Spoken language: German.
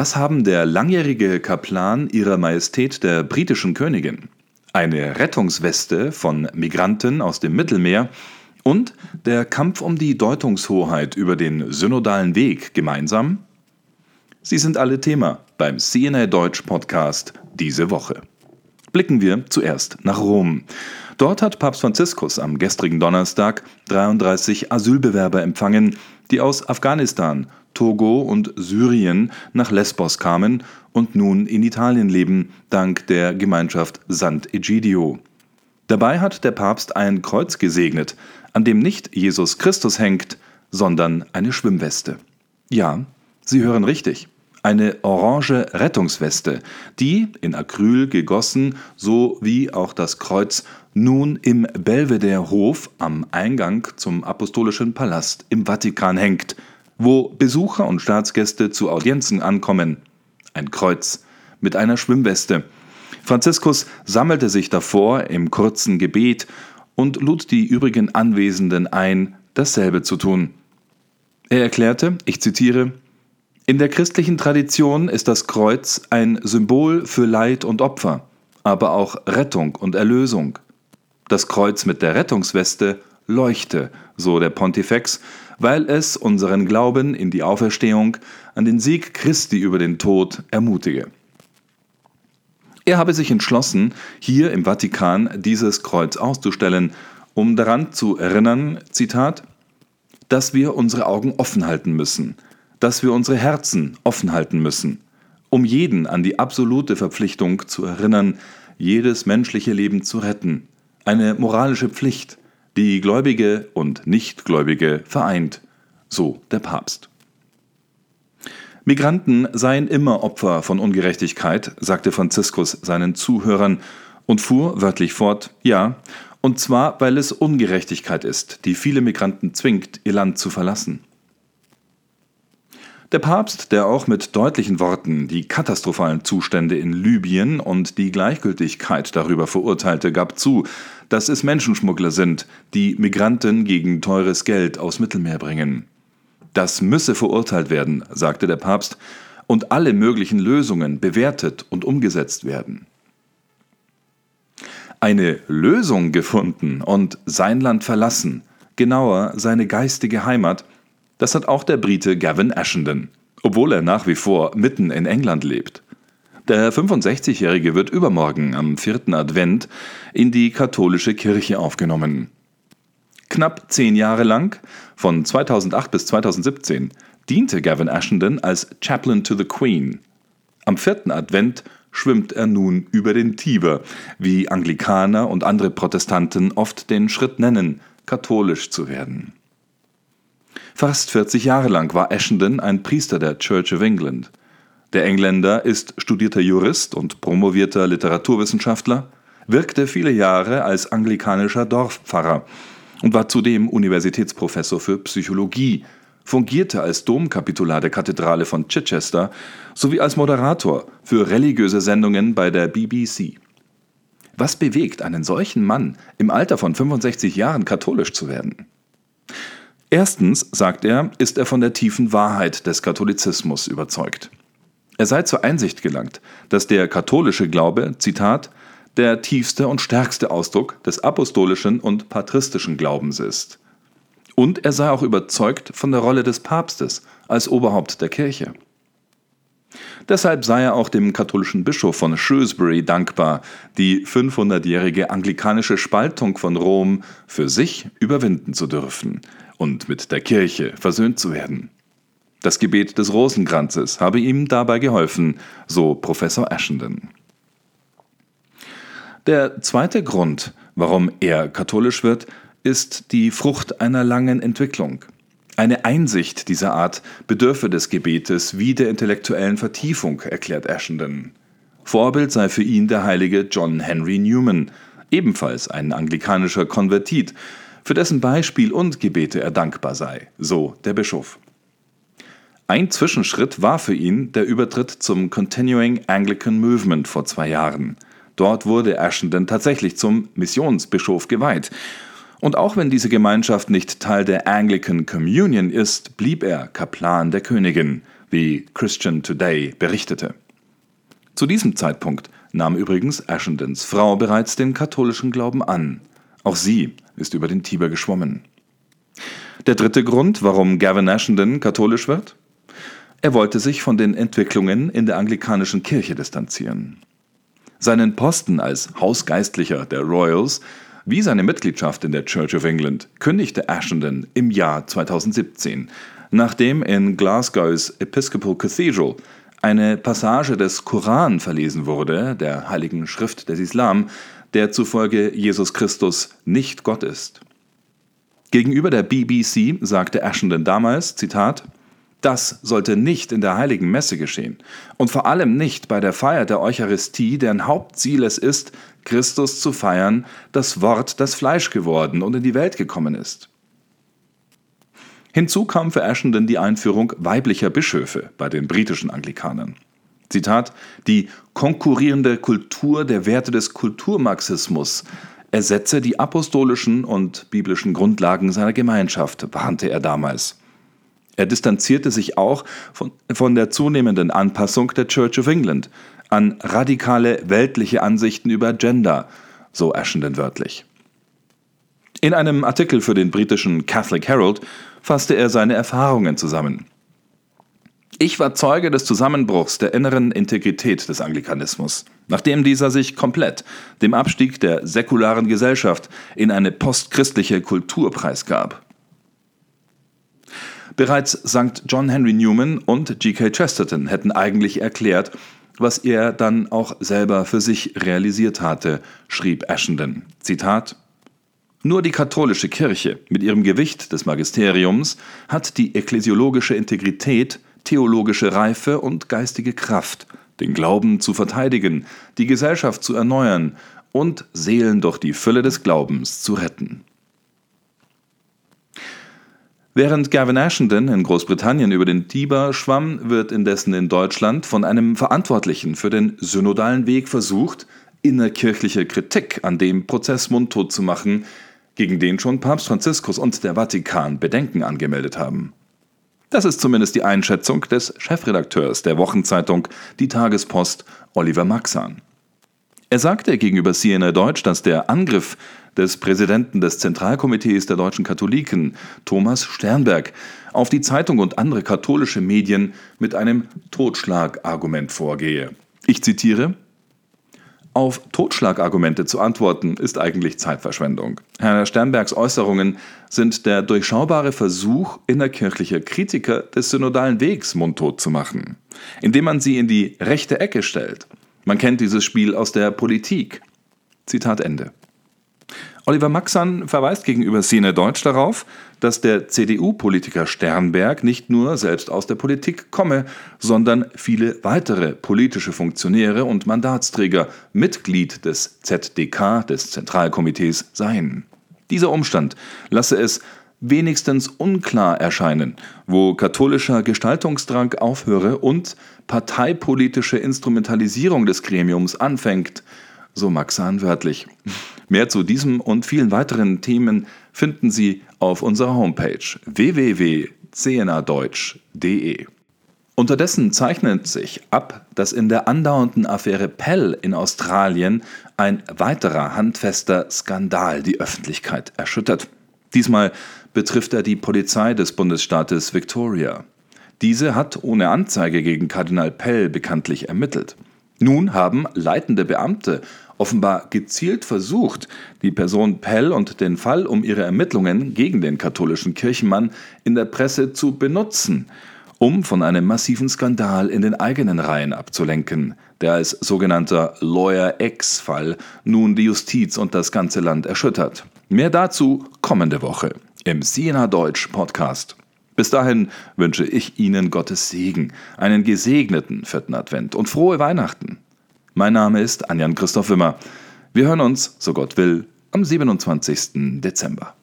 Was haben der langjährige Kaplan ihrer Majestät der britischen Königin, eine Rettungsweste von Migranten aus dem Mittelmeer und der Kampf um die Deutungshoheit über den synodalen Weg gemeinsam? Sie sind alle Thema beim CNA Deutsch Podcast diese Woche. Blicken wir zuerst nach Rom. Dort hat Papst Franziskus am gestrigen Donnerstag 33 Asylbewerber empfangen, die aus Afghanistan, Togo und Syrien nach Lesbos kamen und nun in Italien leben, dank der Gemeinschaft Sant'Egidio. Dabei hat der Papst ein Kreuz gesegnet, an dem nicht Jesus Christus hängt, sondern eine Schwimmweste. Ja, Sie hören richtig. Eine orange Rettungsweste, die, in Acryl gegossen, so wie auch das Kreuz, nun im Belvedere-Hof am Eingang zum Apostolischen Palast im Vatikan hängt, wo Besucher und Staatsgäste zu Audienzen ankommen. Ein Kreuz mit einer Schwimmweste. Franziskus sammelte sich davor im kurzen Gebet und lud die übrigen Anwesenden ein, dasselbe zu tun. Er erklärte, ich zitiere, in der christlichen Tradition ist das Kreuz ein Symbol für Leid und Opfer, aber auch Rettung und Erlösung. Das Kreuz mit der Rettungsweste leuchte, so der Pontifex, weil es unseren Glauben in die Auferstehung, an den Sieg Christi über den Tod ermutige. Er habe sich entschlossen, hier im Vatikan dieses Kreuz auszustellen, um daran zu erinnern, Zitat, dass wir unsere Augen offen halten müssen – dass wir unsere Herzen offen halten müssen, um jeden an die absolute Verpflichtung zu erinnern, jedes menschliche Leben zu retten, eine moralische Pflicht, die Gläubige und Nichtgläubige vereint, so der Papst. Migranten seien immer Opfer von Ungerechtigkeit, sagte Franziskus seinen Zuhörern und fuhr wörtlich fort, ja, und zwar, weil es Ungerechtigkeit ist, die viele Migranten zwingt, ihr Land zu verlassen. Der Papst, der auch mit deutlichen Worten die katastrophalen Zustände in Libyen und die Gleichgültigkeit darüber verurteilte, gab zu, dass es Menschenschmuggler sind, die Migranten gegen teures Geld aus Mittelmeer bringen. Das müsse verurteilt werden, sagte der Papst, und alle möglichen Lösungen bewertet und umgesetzt werden. Eine Lösung gefunden und sein Land verlassen, genauer seine geistige Heimat, das hat auch der Brite Gavin Ashenden, obwohl er nach wie vor mitten in England lebt. Der 65-Jährige wird übermorgen am vierten Advent in die katholische Kirche aufgenommen. Knapp zehn Jahre lang, von 2008 bis 2017, diente Gavin Ashenden als Chaplain to the Queen. Am vierten Advent schwimmt er nun über den Tiber, wie Anglikaner und andere Protestanten oft den Schritt nennen, katholisch zu werden. Fast 40 Jahre lang war Ashenden ein Priester der Church of England. Der Engländer ist studierter Jurist und promovierter Literaturwissenschaftler, wirkte viele Jahre als anglikanischer Dorfpfarrer und war zudem Universitätsprofessor für Psychologie, fungierte als Domkapitular der Kathedrale von Chichester sowie als Moderator für religiöse Sendungen bei der BBC. Was bewegt einen solchen Mann, im Alter von 65 Jahren katholisch zu werden? Erstens, sagt er, ist er von der tiefen Wahrheit des Katholizismus überzeugt. Er sei zur Einsicht gelangt, dass der katholische Glaube, Zitat, der tiefste und stärkste Ausdruck des apostolischen und patristischen Glaubens ist. Und er sei auch überzeugt von der Rolle des Papstes als Oberhaupt der Kirche. Deshalb sei er auch dem katholischen Bischof von Shrewsbury dankbar, die 500-jährige anglikanische Spaltung von Rom für sich überwinden zu dürfen und mit der Kirche versöhnt zu werden. Das Gebet des Rosenkranzes habe ihm dabei geholfen, so Professor Ashenden. Der zweite Grund, warum er katholisch wird, ist die Frucht einer langen Entwicklung. Eine Einsicht dieser Art bedürfe des Gebetes wie der intellektuellen Vertiefung, erklärt Ashenden. Vorbild sei für ihn der heilige John Henry Newman, ebenfalls ein anglikanischer Konvertit, für dessen Beispiel und Gebete er dankbar sei, so der Bischof. Ein Zwischenschritt war für ihn der Übertritt zum Continuing Anglican Movement vor zwei Jahren. Dort wurde Ashenden tatsächlich zum Missionsbischof geweiht Und auch wenn diese Gemeinschaft nicht Teil der Anglican Communion ist, blieb er Kaplan der Königin, wie Christian Today berichtete. Zu diesem Zeitpunkt nahm übrigens Ashendens Frau bereits den katholischen Glauben an. Auch sie ist über den Tiber geschwommen. Der dritte Grund, warum Gavin Ashenden katholisch wird? Er wollte sich von den Entwicklungen in der anglikanischen Kirche distanzieren. Seinen Posten als Hausgeistlicher der Royals wie seine Mitgliedschaft in der Church of England kündigte Ashenden im Jahr 2017, nachdem in Glasgow's Episcopal Cathedral eine Passage des Koran verlesen wurde, der heiligen Schrift des Islam, der zufolge Jesus Christus nicht Gott ist. Gegenüber der BBC sagte Ashenden damals, Zitat, das sollte nicht in der heiligen Messe geschehen und vor allem nicht bei der Feier der Eucharistie, deren Hauptziel es ist, Christus zu feiern, das Wort, das Fleisch geworden und in die Welt gekommen ist. Hinzu kam für Ashenden die Einführung weiblicher Bischöfe bei den britischen Anglikanern. Zitat, die konkurrierende Kultur der Werte des Kulturmarxismus ersetze die apostolischen und biblischen Grundlagen seiner Gemeinschaft, warnte er damals. Er distanzierte sich auch von, von der zunehmenden Anpassung der Church of England an radikale weltliche Ansichten über Gender, so Ashenden wörtlich. In einem Artikel für den britischen Catholic Herald fasste er seine Erfahrungen zusammen. Ich war Zeuge des Zusammenbruchs der inneren Integrität des Anglikanismus, nachdem dieser sich komplett dem Abstieg der säkularen Gesellschaft in eine postchristliche Kultur preisgab. Bereits St. John Henry Newman und G.K. Chesterton hätten eigentlich erklärt, was er dann auch selber für sich realisiert hatte, schrieb Ashenden. Zitat nur die katholische Kirche mit ihrem Gewicht des Magisteriums hat die ekklesiologische Integrität, theologische Reife und geistige Kraft, den Glauben zu verteidigen, die Gesellschaft zu erneuern und Seelen durch die Fülle des Glaubens zu retten. Während Gavin Ashenden in Großbritannien über den Tiber schwamm, wird indessen in Deutschland von einem Verantwortlichen für den synodalen Weg versucht, innerkirchliche Kritik an dem Prozess mundtot zu machen, gegen den schon Papst Franziskus und der Vatikan Bedenken angemeldet haben. Das ist zumindest die Einschätzung des Chefredakteurs der Wochenzeitung Die Tagespost, Oliver Maxan. Er sagte gegenüber CNN Deutsch, dass der Angriff des Präsidenten des Zentralkomitees der deutschen Katholiken, Thomas Sternberg, auf die Zeitung und andere katholische Medien mit einem Totschlagargument vorgehe. Ich zitiere auf Totschlagargumente zu antworten, ist eigentlich Zeitverschwendung. Herr Sternbergs Äußerungen sind der durchschaubare Versuch innerkirchlicher Kritiker des synodalen Wegs mundtot zu machen, indem man sie in die rechte Ecke stellt. Man kennt dieses Spiel aus der Politik. Zitat Ende. Oliver Maxan verweist gegenüber Szene Deutsch darauf, dass der CDU-Politiker Sternberg nicht nur selbst aus der Politik komme, sondern viele weitere politische Funktionäre und Mandatsträger Mitglied des ZDK, des Zentralkomitees, seien. Dieser Umstand lasse es wenigstens unklar erscheinen, wo katholischer Gestaltungsdrang aufhöre und parteipolitische Instrumentalisierung des Gremiums anfängt, so Maxan wörtlich. Mehr zu diesem und vielen weiteren Themen finden Sie auf unserer Homepage www.cnadeutsch.de. Unterdessen zeichnet sich ab, dass in der andauernden Affäre Pell in Australien ein weiterer handfester Skandal die Öffentlichkeit erschüttert. Diesmal betrifft er die Polizei des Bundesstaates Victoria. Diese hat ohne Anzeige gegen Kardinal Pell bekanntlich ermittelt. Nun haben leitende Beamte offenbar gezielt versucht, die Person Pell und den Fall um ihre Ermittlungen gegen den katholischen Kirchenmann in der Presse zu benutzen, um von einem massiven Skandal in den eigenen Reihen abzulenken, der als sogenannter Lawyer X-Fall nun die Justiz und das ganze Land erschüttert. Mehr dazu kommende Woche im Siena Deutsch Podcast. Bis dahin wünsche ich Ihnen Gottes Segen, einen gesegneten vierten Advent und frohe Weihnachten. Mein Name ist Anjan Christoph Wimmer. Wir hören uns, so Gott will, am 27. Dezember.